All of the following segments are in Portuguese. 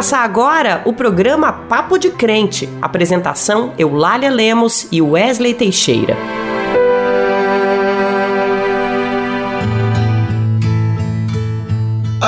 começar agora o programa Papo de Crente. Apresentação Eulália Lemos e Wesley Teixeira.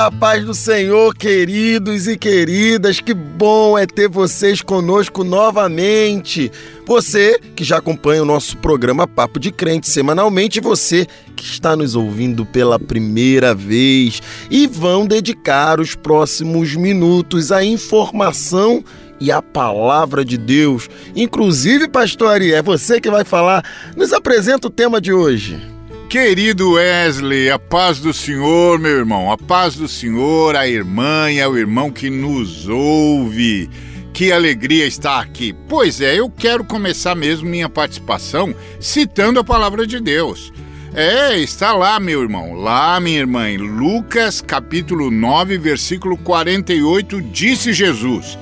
A paz do Senhor, queridos e queridas, que bom é ter vocês conosco novamente. Você que já acompanha o nosso programa Papo de Crente semanalmente, você que está nos ouvindo pela primeira vez e vão dedicar os próximos minutos à informação e à palavra de Deus. Inclusive, pastor Ari, é você que vai falar. Nos apresenta o tema de hoje. Querido Wesley, a paz do Senhor, meu irmão, a paz do Senhor, a irmã e ao irmão que nos ouve. Que alegria estar aqui. Pois é, eu quero começar mesmo minha participação citando a palavra de Deus. É, está lá, meu irmão, lá, minha irmã, em Lucas capítulo 9, versículo 48, disse Jesus: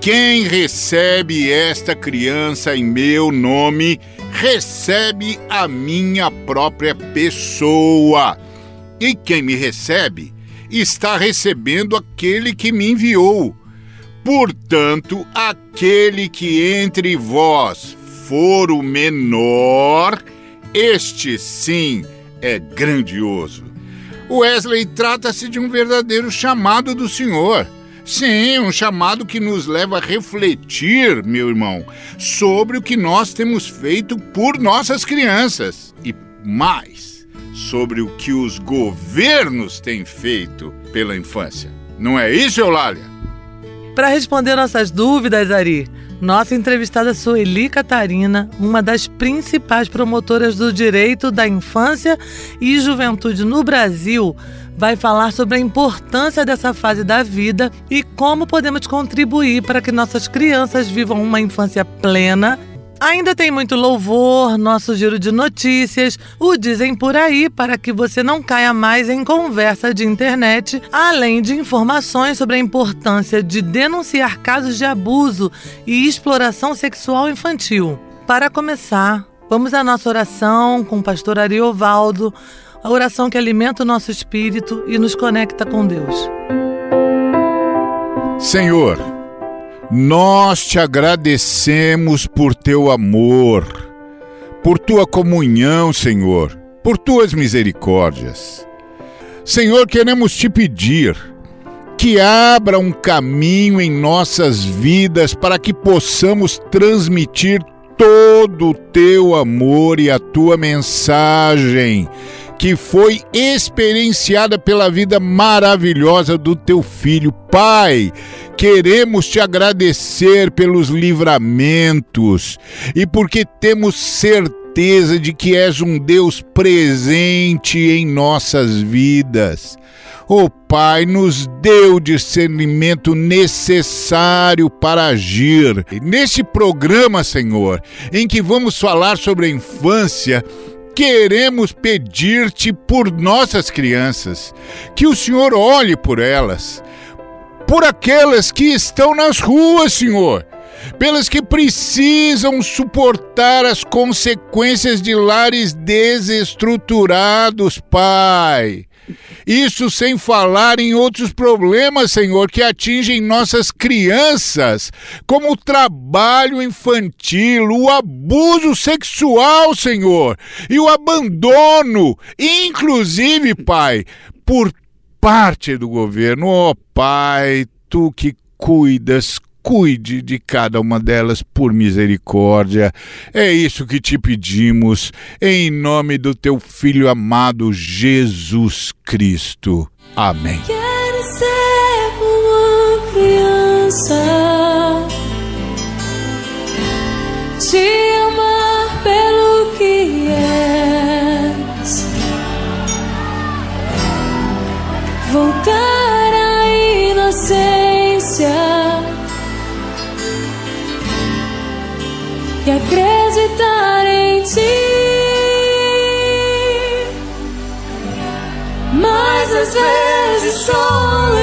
Quem recebe esta criança em meu nome, recebe a minha própria pessoa. E quem me recebe está recebendo aquele que me enviou. Portanto, aquele que entre vós for o menor, este sim é grandioso. Wesley trata-se de um verdadeiro chamado do Senhor. Sim, um chamado que nos leva a refletir, meu irmão, sobre o que nós temos feito por nossas crianças e mais sobre o que os governos têm feito pela infância. Não é isso, Eulália? Para responder nossas dúvidas, Ari, nossa entrevistada Sueli Catarina, uma das principais promotoras do direito da infância e juventude no Brasil, vai falar sobre a importância dessa fase da vida e como podemos contribuir para que nossas crianças vivam uma infância plena. Ainda tem muito louvor, nosso giro de notícias, o Dizem por aí para que você não caia mais em conversa de internet, além de informações sobre a importância de denunciar casos de abuso e exploração sexual infantil. Para começar, vamos à nossa oração com o pastor Ariovaldo a oração que alimenta o nosso espírito e nos conecta com Deus. Senhor, nós te agradecemos por teu amor, por tua comunhão, Senhor, por tuas misericórdias. Senhor, queremos te pedir que abra um caminho em nossas vidas para que possamos transmitir todo o teu amor e a tua mensagem que foi experienciada pela vida maravilhosa do teu filho. Pai, queremos te agradecer pelos livramentos e porque temos certeza de que és um Deus presente em nossas vidas. Oh Pai, nos dê o discernimento necessário para agir. Neste programa, Senhor, em que vamos falar sobre a infância, queremos pedir-te por nossas crianças, que o Senhor olhe por elas, por aquelas que estão nas ruas, Senhor, pelas que precisam suportar as consequências de lares desestruturados, Pai. Isso sem falar em outros problemas, Senhor, que atingem nossas crianças, como o trabalho infantil, o abuso sexual, Senhor, e o abandono, inclusive, Pai, por parte do governo. Ó oh, Pai, tu que cuidas, cuide de cada uma delas por misericórdia. É isso que te pedimos, em nome do teu Filho amado Jesus Cristo. Amém. Quero ser uma criança, te amar pelo que és, voltar e acreditar em ti. Mas às vezes sou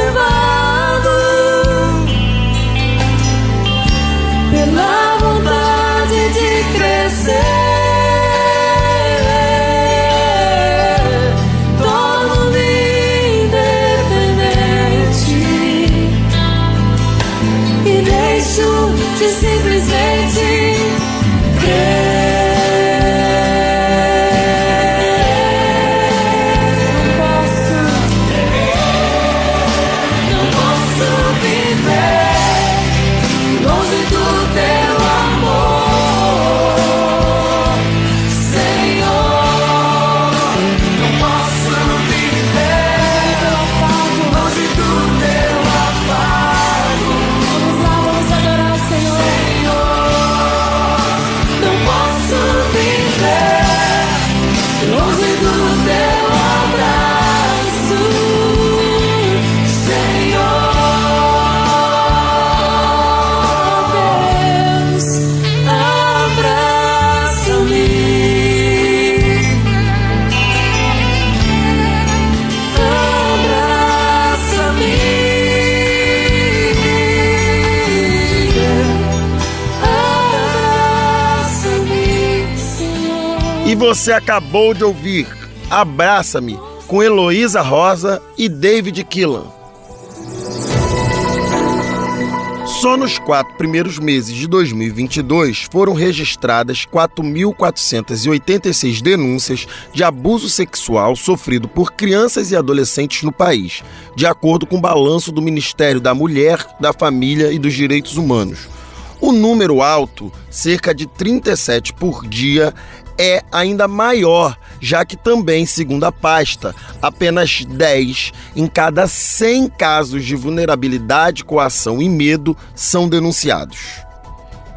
você acabou de ouvir Abraça-me com Heloísa Rosa e David Killan. Só nos quatro primeiros meses de 2022 foram registradas 4.486 denúncias de abuso sexual sofrido por crianças e adolescentes no país, de acordo com o balanço do Ministério da Mulher, da Família e dos Direitos Humanos. O número alto, cerca de 37 por dia, é ainda maior, já que também, segundo a pasta, apenas 10 em cada 100 casos de vulnerabilidade, coação e medo são denunciados.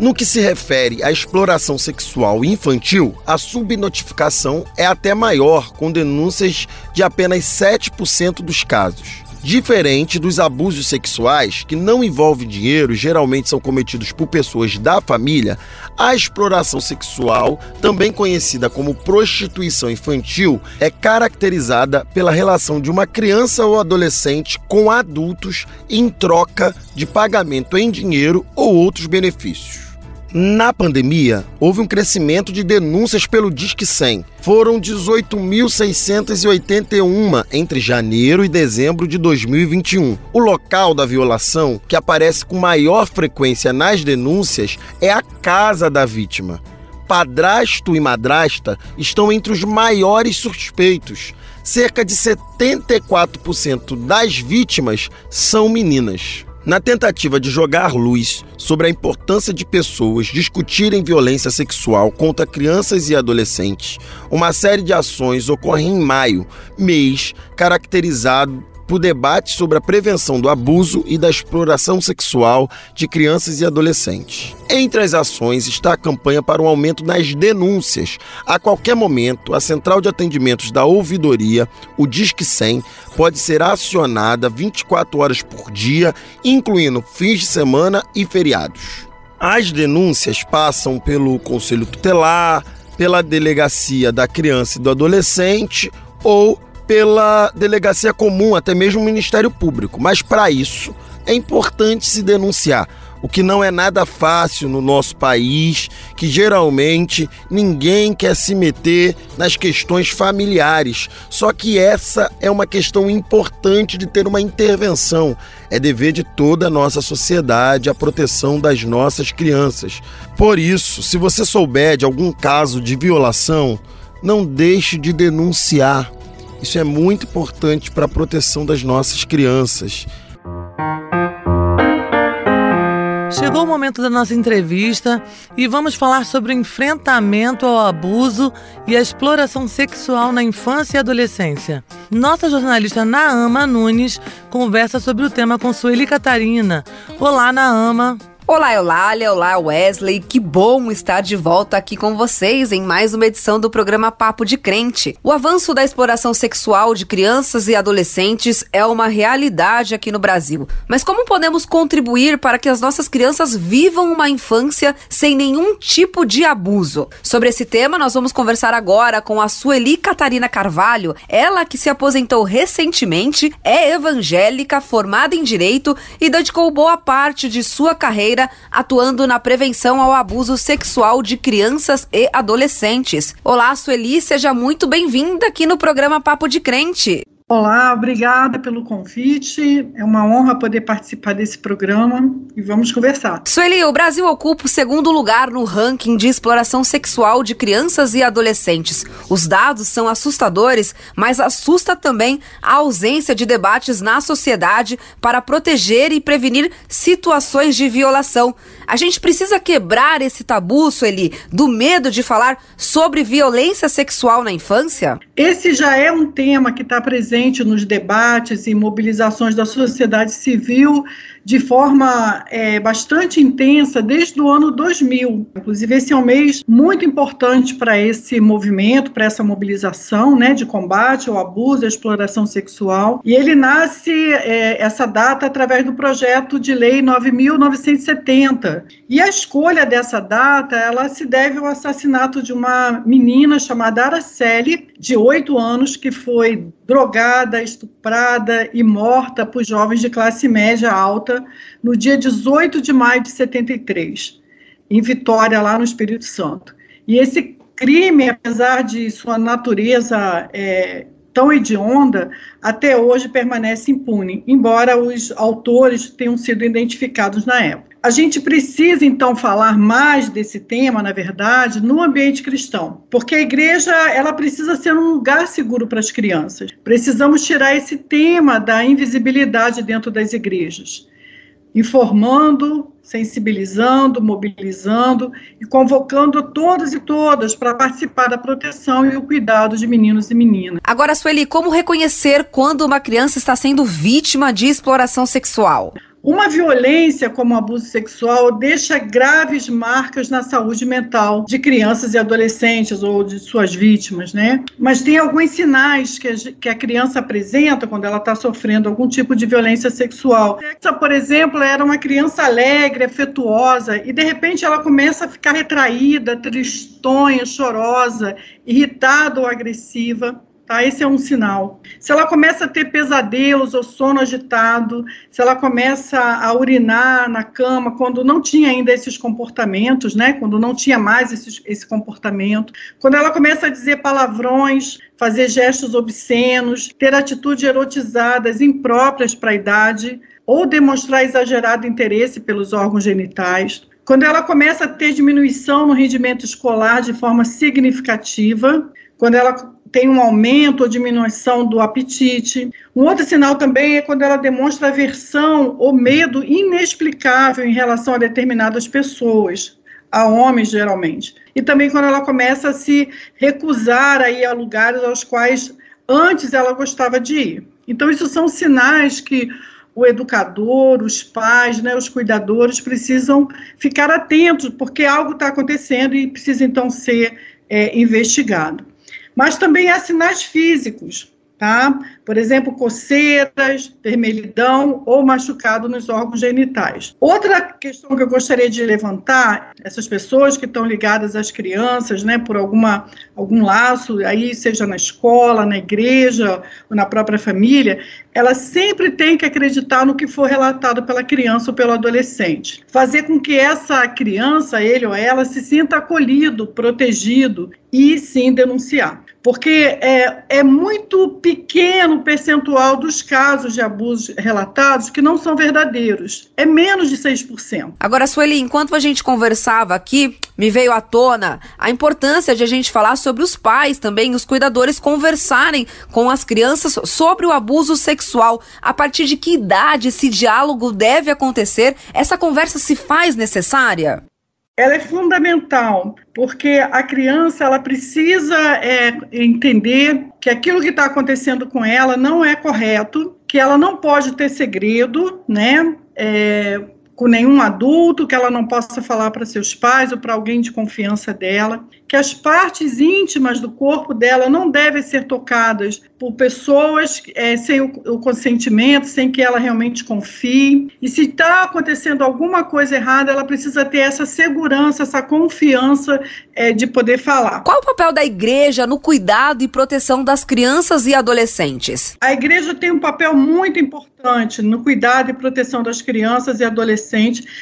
No que se refere à exploração sexual infantil, a subnotificação é até maior, com denúncias de apenas 7% dos casos. Diferente dos abusos sexuais, que não envolvem dinheiro, geralmente são cometidos por pessoas da família, a exploração sexual, também conhecida como prostituição infantil, é caracterizada pela relação de uma criança ou adolescente com adultos em troca de pagamento em dinheiro ou outros benefícios. Na pandemia, houve um crescimento de denúncias pelo Disque 100. Foram 18.681 entre janeiro e dezembro de 2021. O local da violação, que aparece com maior frequência nas denúncias, é a casa da vítima. Padrasto e madrasta estão entre os maiores suspeitos. Cerca de 74% das vítimas são meninas. Na tentativa de jogar luz sobre a importância de pessoas discutirem violência sexual contra crianças e adolescentes, uma série de ações ocorre em maio, mês caracterizado por debate sobre a prevenção do abuso e da exploração sexual de crianças e adolescentes. Entre as ações está a campanha para um aumento nas denúncias. A qualquer momento, a central de atendimentos da ouvidoria, o Disque 100, pode ser acionada 24 horas por dia, incluindo fins de semana e feriados. As denúncias passam pelo Conselho Tutelar, pela Delegacia da Criança e do Adolescente ou pela delegacia comum, até mesmo o Ministério Público. Mas para isso é importante se denunciar, o que não é nada fácil no nosso país, que geralmente ninguém quer se meter nas questões familiares. Só que essa é uma questão importante de ter uma intervenção. É dever de toda a nossa sociedade a proteção das nossas crianças. Por isso, se você souber de algum caso de violação, não deixe de denunciar isso é muito importante para a proteção das nossas crianças. Chegou o momento da nossa entrevista e vamos falar sobre o enfrentamento ao abuso e a exploração sexual na infância e adolescência. Nossa jornalista Naama Nunes conversa sobre o tema com Sueli Catarina. Olá, Naama. Olá, Eulália, olá, Wesley. Que bom estar de volta aqui com vocês em mais uma edição do programa Papo de Crente. O avanço da exploração sexual de crianças e adolescentes é uma realidade aqui no Brasil. Mas como podemos contribuir para que as nossas crianças vivam uma infância sem nenhum tipo de abuso? Sobre esse tema, nós vamos conversar agora com a Sueli Catarina Carvalho, ela que se aposentou recentemente, é evangélica, formada em direito e dedicou boa parte de sua carreira atuando na prevenção ao abuso sexual de crianças e adolescentes. Olá, Sueli, seja muito bem-vinda aqui no programa Papo de Crente. Olá, obrigada pelo convite. É uma honra poder participar desse programa e vamos conversar. Sueli, o Brasil ocupa o segundo lugar no ranking de exploração sexual de crianças e adolescentes. Os dados são assustadores, mas assusta também a ausência de debates na sociedade para proteger e prevenir situações de violação. A gente precisa quebrar esse tabu, Sueli, do medo de falar sobre violência sexual na infância? Esse já é um tema que está presente nos debates e mobilizações da sociedade civil de forma é, bastante intensa desde o ano 2000. Inclusive, esse é um mês muito importante para esse movimento, para essa mobilização né, de combate ao abuso e à exploração sexual. E ele nasce, é, essa data, através do projeto de lei 9.970. E a escolha dessa data, ela se deve ao assassinato de uma menina chamada Araceli, de oito anos, que foi drogada, estuprada e morta por jovens de classe média alta no dia 18 de maio de 73, em Vitória, lá no Espírito Santo. E esse crime, apesar de sua natureza é, tão hedionda, até hoje permanece impune, embora os autores tenham sido identificados na época. A gente precisa, então, falar mais desse tema, na verdade, no ambiente cristão, porque a igreja ela precisa ser um lugar seguro para as crianças. Precisamos tirar esse tema da invisibilidade dentro das igrejas informando, sensibilizando, mobilizando e convocando todos e todas para participar da proteção e o cuidado de meninos e meninas. Agora, Sueli, como reconhecer quando uma criança está sendo vítima de exploração sexual? Uma violência como o abuso sexual deixa graves marcas na saúde mental de crianças e adolescentes ou de suas vítimas, né? Mas tem alguns sinais que a, que a criança apresenta quando ela está sofrendo algum tipo de violência sexual. Essa, por exemplo, era uma criança alegre, afetuosa, e de repente ela começa a ficar retraída, tristonha, chorosa, irritada ou agressiva Tá? Esse é um sinal. Se ela começa a ter pesadelos ou sono agitado, se ela começa a urinar na cama quando não tinha ainda esses comportamentos, né? Quando não tinha mais esse, esse comportamento, quando ela começa a dizer palavrões, fazer gestos obscenos, ter atitudes erotizadas impróprias para a idade, ou demonstrar exagerado interesse pelos órgãos genitais, quando ela começa a ter diminuição no rendimento escolar de forma significativa, quando ela tem um aumento ou diminuição do apetite. Um outro sinal também é quando ela demonstra aversão ou medo inexplicável em relação a determinadas pessoas, a homens geralmente. E também quando ela começa a se recusar a ir a lugares aos quais antes ela gostava de ir. Então, isso são sinais que o educador, os pais, né, os cuidadores precisam ficar atentos, porque algo está acontecendo e precisa então ser é, investigado mas também há sinais físicos, tá? Por exemplo, coceiras, vermelhidão ou machucado nos órgãos genitais. Outra questão que eu gostaria de levantar, essas pessoas que estão ligadas às crianças, né, por alguma algum laço, aí seja na escola, na igreja ou na própria família, ela sempre tem que acreditar no que for relatado pela criança ou pelo adolescente. Fazer com que essa criança, ele ou ela, se sinta acolhido, protegido e sim denunciar. Porque é, é muito pequeno o percentual dos casos de abusos relatados que não são verdadeiros. É menos de 6%. Agora, Sueli, enquanto a gente conversava aqui, me veio à tona a importância de a gente falar sobre os pais também, os cuidadores conversarem com as crianças sobre o abuso sexual. A partir de que idade esse diálogo deve acontecer? Essa conversa se faz necessária? Ela é fundamental, porque a criança ela precisa é, entender que aquilo que está acontecendo com ela não é correto, que ela não pode ter segredo, né? É, com nenhum adulto, que ela não possa falar para seus pais ou para alguém de confiança dela, que as partes íntimas do corpo dela não devem ser tocadas por pessoas é, sem o, o, consentimento, sem que ela realmente confie. E se está acontecendo alguma coisa errada, ela precisa ter essa segurança, essa confiança é, de poder falar. Qual o papel da igreja no cuidado e proteção das crianças e adolescentes? A igreja tem um papel muito importante no cuidado e proteção das crianças e adolescentes,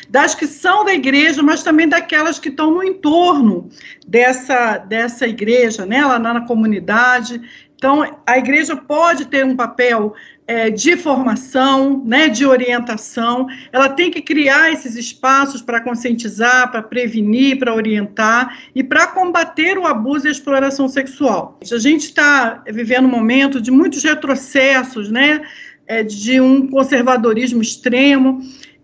das que são da igreja, mas também daquelas que estão no entorno dessa, dessa igreja, né, lá na comunidade. Então, a igreja pode ter um papel é, de formação, né, de orientação, ela tem que criar esses espaços para conscientizar, para prevenir, para orientar e para combater o abuso e a exploração sexual. A gente está vivendo um momento de muitos retrocessos, né, é, de um conservadorismo extremo,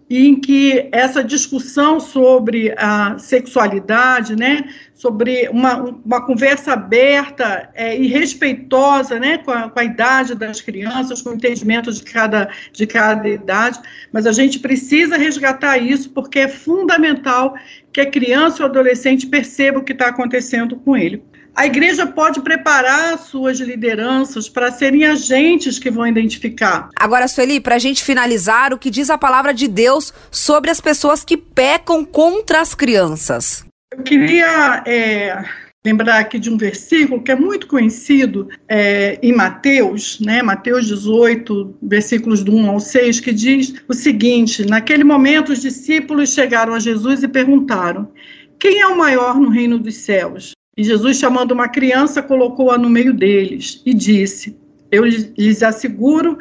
em que essa discussão sobre a sexualidade, né, sobre uma, uma conversa aberta é, e respeitosa né, com a, com, a, idade das crianças, com o entendimento de cada, de cada idade, mas a gente precisa resgatar isso porque é fundamental que a criança ou adolescente perceba o que está acontecendo com ele. A igreja pode preparar suas lideranças para serem agentes que vão identificar. Agora, Sueli, para a gente finalizar, o que diz a palavra de Deus sobre as pessoas que pecam contra as crianças? Eu queria é, lembrar aqui de um versículo que é muito conhecido é, em Mateus, né, Mateus 18, versículos do 1 ao 6, que diz o seguinte: Naquele momento, os discípulos chegaram a Jesus e perguntaram: Quem é o maior no reino dos céus? E Jesus, chamando uma criança, colocou-a no meio deles e disse: Eu lhes asseguro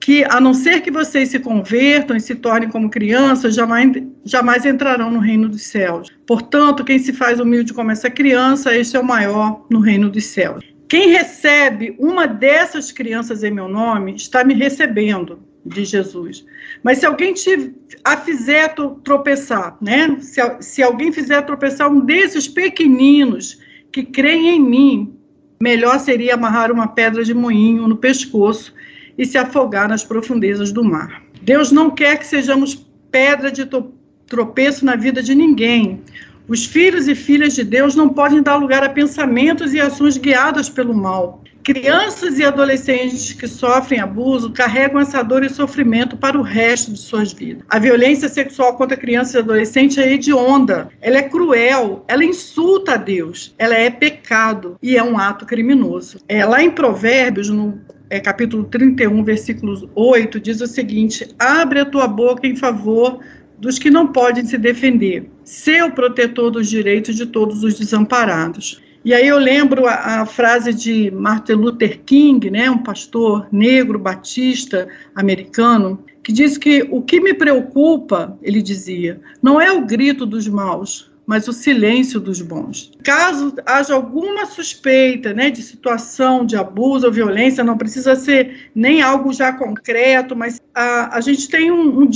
que, a não ser que vocês se convertam e se tornem como crianças, jamais, jamais entrarão no reino dos céus. Portanto, quem se faz humilde como essa criança, este é o maior no reino dos céus. Quem recebe uma dessas crianças em meu nome, está me recebendo, diz Jesus. Mas se alguém te a fizer tropeçar, né? Se, se alguém fizer tropeçar um desses pequeninos que creem em mim, melhor seria amarrar uma pedra de moinho no pescoço e se afogar nas profundezas do mar. Deus não quer que sejamos pedra de tropeço na vida de ninguém. Os filhos e filhas de Deus não podem dar lugar a pensamentos e ações guiadas pelo mal. Crianças e adolescentes que sofrem abuso carregam essa dor e sofrimento para o resto de suas vidas. A violência sexual contra crianças e adolescentes é hedionda, ela é cruel, ela insulta a Deus, ela é pecado e é um ato criminoso. É, lá em Provérbios, no é, capítulo 31, versículos 8, diz o seguinte: Abre a tua boca em favor dos que não podem se defender, ser o protetor dos direitos de todos os desamparados. E aí eu lembro a, a, frase de Martin Luther King, né, um pastor negro batista americano, que diz que o que me preocupa, ele dizia, não é o grito dos maus, mas o silêncio dos bons. Caso haja alguma suspeita né, de situação de abuso ou violência, não precisa ser nem algo já concreto, mas a, a gente tem um, um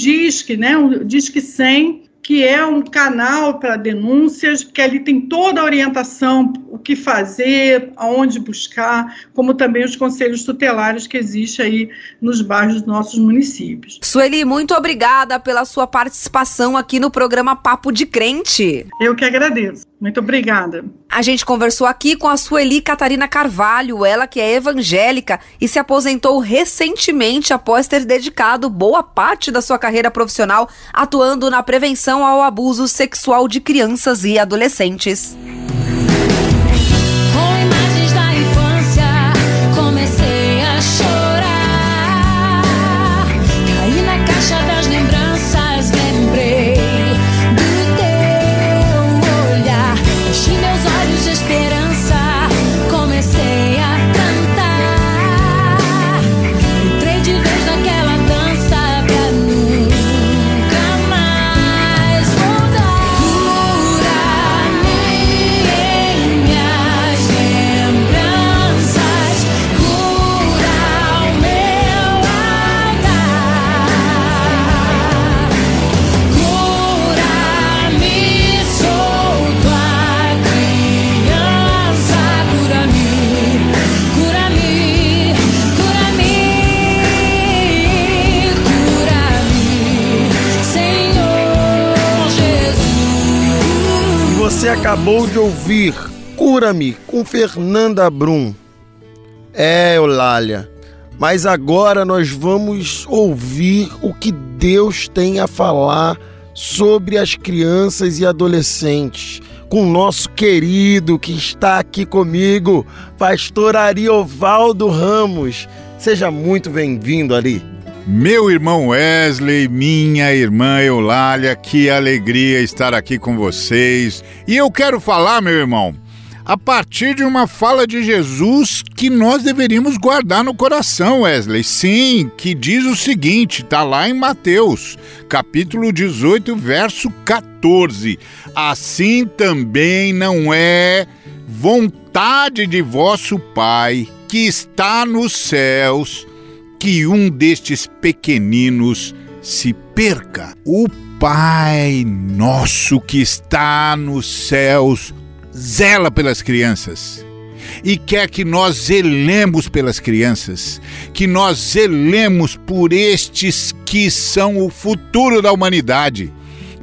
né, um DISC 100, que é um canal para denúncias, que ali tem toda a orientação, o que fazer, aonde buscar, como também os conselhos tutelares que existem aí nos bairros dos nossos municípios. Sueli, muito obrigada pela sua participação aqui no programa Papo de Crente. Eu que agradeço. Muito obrigada. A gente conversou aqui com a Sueli Catarina Carvalho, ela que é evangélica e se aposentou recentemente após ter dedicado boa parte da sua carreira profissional atuando na prevenção ao abuso sexual de crianças e adolescentes. Acabou de ouvir Cura-me com Fernanda Brum. É, Eulália, mas agora nós vamos ouvir o que Deus tem a falar sobre as crianças e adolescentes com o nosso querido que está aqui comigo, pastor Ariovaldo Ramos. Seja muito bem-vindo, Ari. Meu irmão Wesley, minha irmã Eulália, que alegria estar aqui com vocês. E eu quero falar, meu irmão, a partir de uma fala de Jesus que nós deveríamos guardar no coração, Wesley. Sim, que diz o seguinte, está lá em Mateus, capítulo 18, verso 14. Assim também não é vontade de vosso Pai que está nos céus que um destes pequeninos se perca. O Pai nosso que está nos céus zela pelas crianças e quer que nós zelemos pelas crianças, que nós zelemos por estes que são o futuro da humanidade.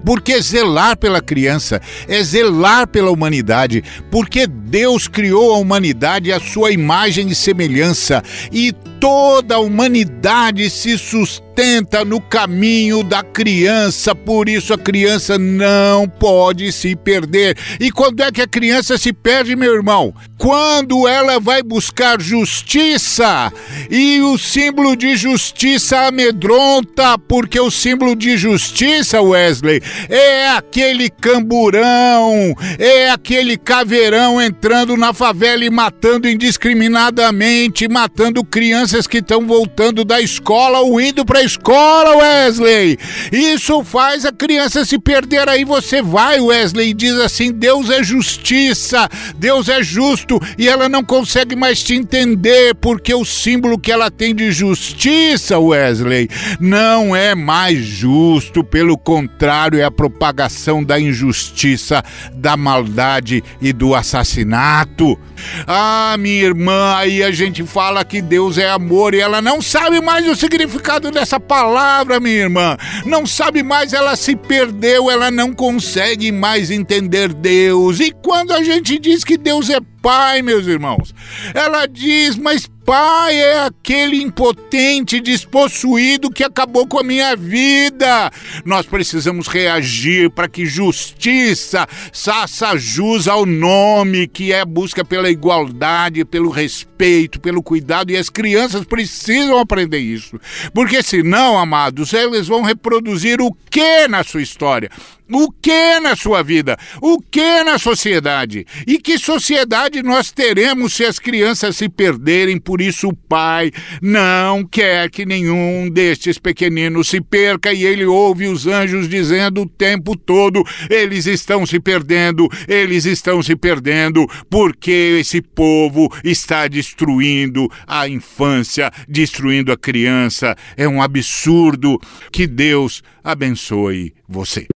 Porque zelar pela criança é zelar pela humanidade, porque Deus criou a humanidade à sua imagem e semelhança, e toda a humanidade se sustenta atenta no caminho da criança, por isso a criança não pode se perder. E quando é que a criança se perde, meu irmão? Quando ela vai buscar justiça e o símbolo de justiça amedronta, porque o símbolo de justiça, Wesley, é aquele camburão, é aquele caveirão entrando na favela e matando indiscriminadamente, matando crianças que estão voltando da escola ou indo para a escola, Wesley. Isso faz a criança se perder. Aí você vai, Wesley, e diz assim: Deus é justiça, Deus é justo, e ela não consegue mais te entender porque o símbolo que ela tem de justiça, Wesley, não é mais justo, pelo contrário, é a propagação da injustiça, da maldade e do assassinato. Ah, minha irmã, aí a gente fala que Deus é amor e ela não sabe mais o significado dessa palavra, minha irmã. Não sabe mais, ela se perdeu, ela não consegue mais entender Deus. E quando a gente diz que Deus é Pai, meus irmãos, ela diz, mas pai é aquele impotente, despossuído que acabou com a minha vida. Nós precisamos reagir para que justiça faça jus ao nome, que é busca pela igualdade, pelo respeito, pelo cuidado, e as crianças precisam aprender isso. Porque senão, amados, eles vão reproduzir o que na sua história? O que na sua vida? O que na sociedade? E que sociedade nós teremos se as crianças se perderem? Por isso, o pai não quer que nenhum destes pequeninos se perca e ele ouve os anjos dizendo o tempo todo: eles estão se perdendo, eles estão se perdendo, porque esse povo está destruindo a infância, destruindo a criança. É um absurdo. Que Deus abençoe você.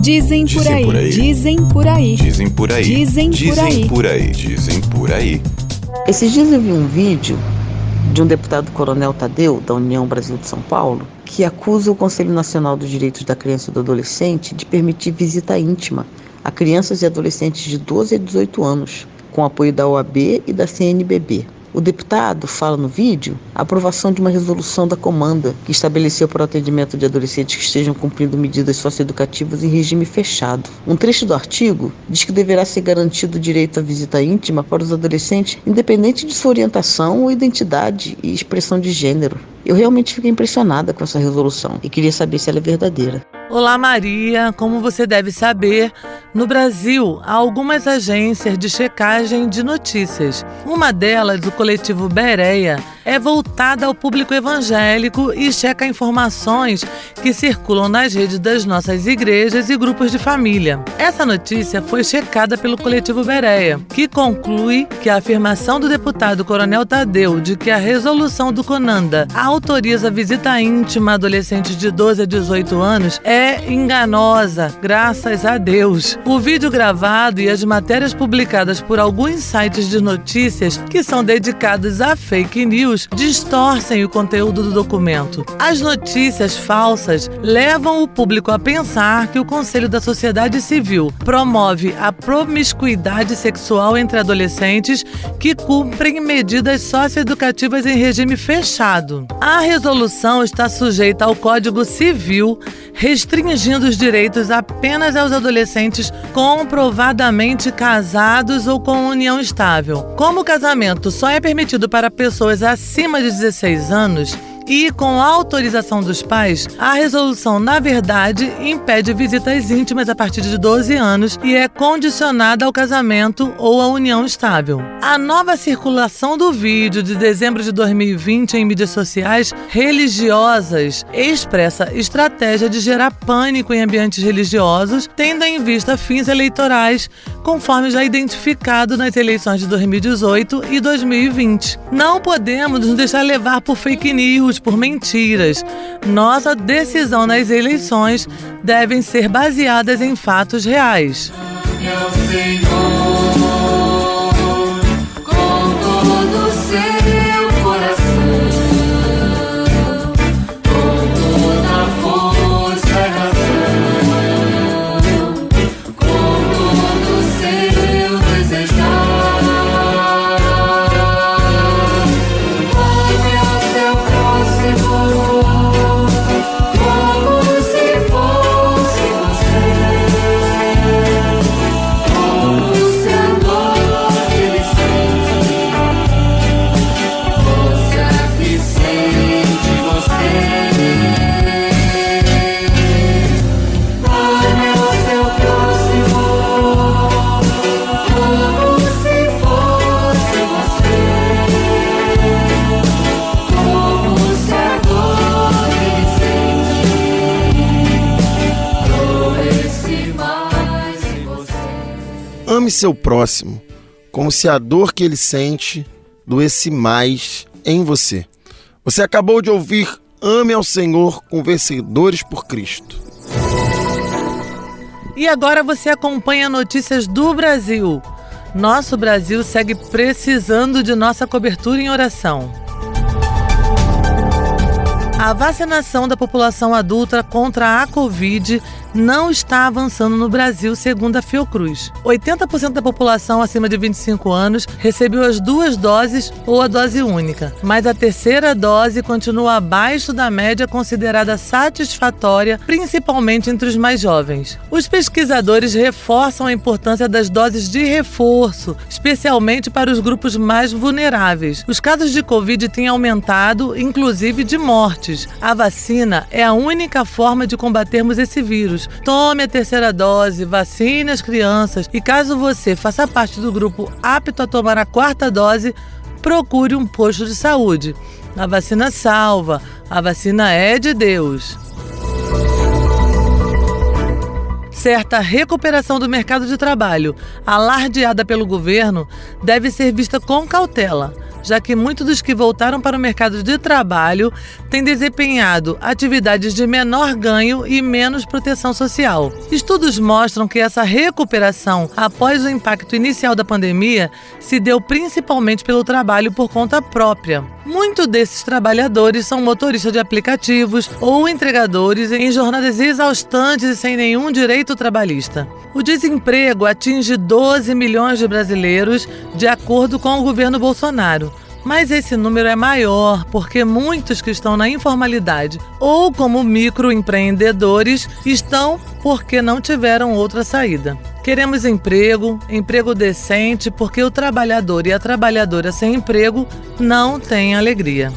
Dizem por aí, dizem por aí, Dizem por aí. Dizem por aí. por aí. Dizem por aí. Esses dias eu vi um vídeo de um deputado coronel Tadeu, da União Brasil de São Paulo, que acusa o Conselho Nacional dos Direitos da Criança e do Adolescente de permitir visita íntima a crianças e adolescentes de 12 a 18 anos, com apoio da OAB e da CNBB. O deputado fala no vídeo a aprovação de uma resolução da comanda que estabeleceu para o atendimento de adolescentes que estejam cumprindo medidas socioeducativas em regime fechado. Um trecho do artigo diz que deverá ser garantido o direito à visita íntima para os adolescentes, independente de sua orientação ou identidade e expressão de gênero. Eu realmente fiquei impressionada com essa resolução e queria saber se ela é verdadeira. Olá, Maria. Como você deve saber, no Brasil há algumas agências de checagem de notícias. Uma delas, o coletivo Bereia, é voltada ao público evangélico e checa informações que circulam nas redes das nossas igrejas e grupos de família. Essa notícia foi checada pelo coletivo Bereia, que conclui que a afirmação do deputado Coronel Tadeu de que a resolução do Conanda autoriza visita íntima a adolescentes de 12 a 18 anos é enganosa, graças a Deus. O vídeo gravado e as matérias publicadas por alguns sites de notícias que são dedicados a fake news distorcem o conteúdo do documento. As notícias falsas levam o público a pensar que o Conselho da Sociedade Civil promove a promiscuidade sexual entre adolescentes que cumprem medidas socioeducativas em regime fechado. A resolução está sujeita ao Código Civil, restringindo os direitos apenas aos adolescentes comprovadamente casados ou com união estável. Como o casamento só é permitido para pessoas acima de 16 anos, e com autorização dos pais, a resolução, na verdade, impede visitas íntimas a partir de 12 anos e é condicionada ao casamento ou à união estável. A nova circulação do vídeo de dezembro de 2020 em mídias sociais religiosas expressa estratégia de gerar pânico em ambientes religiosos, tendo em vista fins eleitorais, conforme já identificado nas eleições de 2018 e 2020. Não podemos nos deixar levar por fake news, por mentiras. Nossa decisão nas eleições devem ser baseadas em fatos reais. Com ame seu próximo, como se a dor que ele sente doesse mais em você. Você acabou de ouvir Ame ao Senhor com Vencedores por Cristo. E agora você acompanha notícias do Brasil. Nosso Brasil segue precisando de nossa cobertura em oração. A vacinação da população adulta contra a Covid não está avançando no Brasil, segundo a Fiocruz. 80% da população acima de 25 anos recebeu as duas doses ou a dose única, mas a terceira dose continua abaixo da média considerada satisfatória, principalmente entre os mais jovens. Os pesquisadores reforçam a importância das doses de reforço, especialmente para os grupos mais vulneráveis. Os casos de Covid têm aumentado, inclusive de mortes. A vacina é a única forma de combatermos esse vírus Tome a terceira dose, vacine as crianças e caso você faça parte do grupo apto a tomar a quarta dose, procure um posto de saúde. A vacina salva, a vacina é de Deus. Certa recuperação do mercado de trabalho, alardeada pelo governo, deve ser vista com cautela já que muitos dos que voltaram para o mercado de trabalho têm desempenhado atividades de menor ganho e menos proteção social. Estudos mostram que essa recuperação após o impacto inicial da pandemia se deu principalmente pelo trabalho por conta própria. Muitos desses trabalhadores são motoristas de aplicativos ou entregadores em jornadas exaustantes e sem nenhum direito trabalhista. O desemprego atinge 12 milhões de brasileiros, de acordo com o governo Bolsonaro. Mas esse número é maior porque muitos que estão na informalidade ou como microempreendedores estão porque não tiveram outra saída. Queremos emprego, emprego decente, porque o trabalhador e a trabalhadora sem emprego não têm alegria.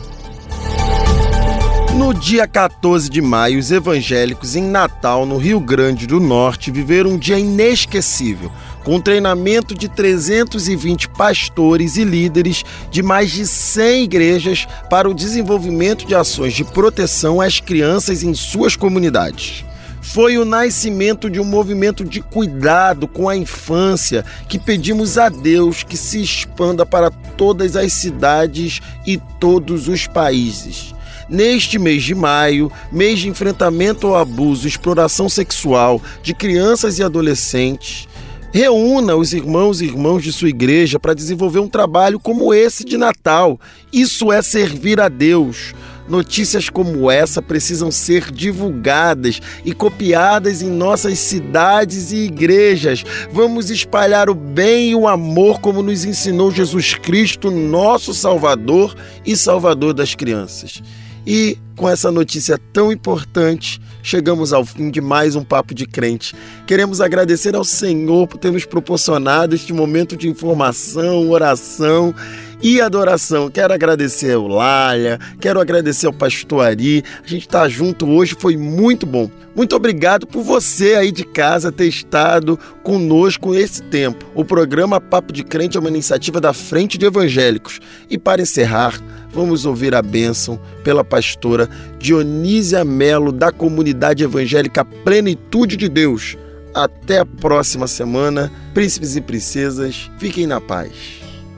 No dia 14 de maio, os evangélicos em Natal, no Rio Grande do Norte, viveram um dia inesquecível, com treinamento de 320 pastores e líderes de mais de 100 igrejas para o desenvolvimento de ações de proteção às crianças em suas comunidades foi o nascimento de um movimento de cuidado com a infância que pedimos a Deus que se expanda para todas as cidades e todos os países. Neste mês de maio, mês de enfrentamento ao abuso e exploração sexual de crianças e adolescentes, reúna os irmãos e irmãs de sua igreja para desenvolver um trabalho como esse de Natal. Isso é servir a Deus Notícias como essa precisam ser divulgadas e copiadas em nossas cidades e igrejas. Vamos espalhar o bem e o amor como nos ensinou Jesus Cristo, nosso Salvador e Salvador das crianças. E com essa notícia tão importante, chegamos ao fim de mais um Papo de Crente. Queremos agradecer ao Senhor por ter nos proporcionado este momento de informação, oração e adoração. Quero agradecer ao Lália, quero agradecer ao Pastor Ari. A gente está junto hoje, foi muito bom. Muito obrigado por você aí de casa ter estado conosco esse tempo. O programa Papo de Crente é uma iniciativa da Frente de Evangélicos. E para encerrar, vamos ouvir a bênção pela pastora Dionísia Melo, da comunidade evangélica Plenitude de Deus. Até a próxima semana. Príncipes e princesas, fiquem na paz.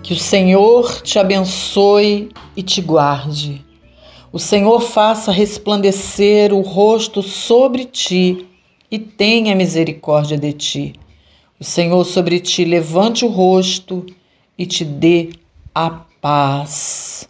Que o Senhor te abençoe e te guarde. O Senhor faça resplandecer o rosto sobre ti e tenha misericórdia de ti. O Senhor sobre ti levante o rosto e te dê a paz.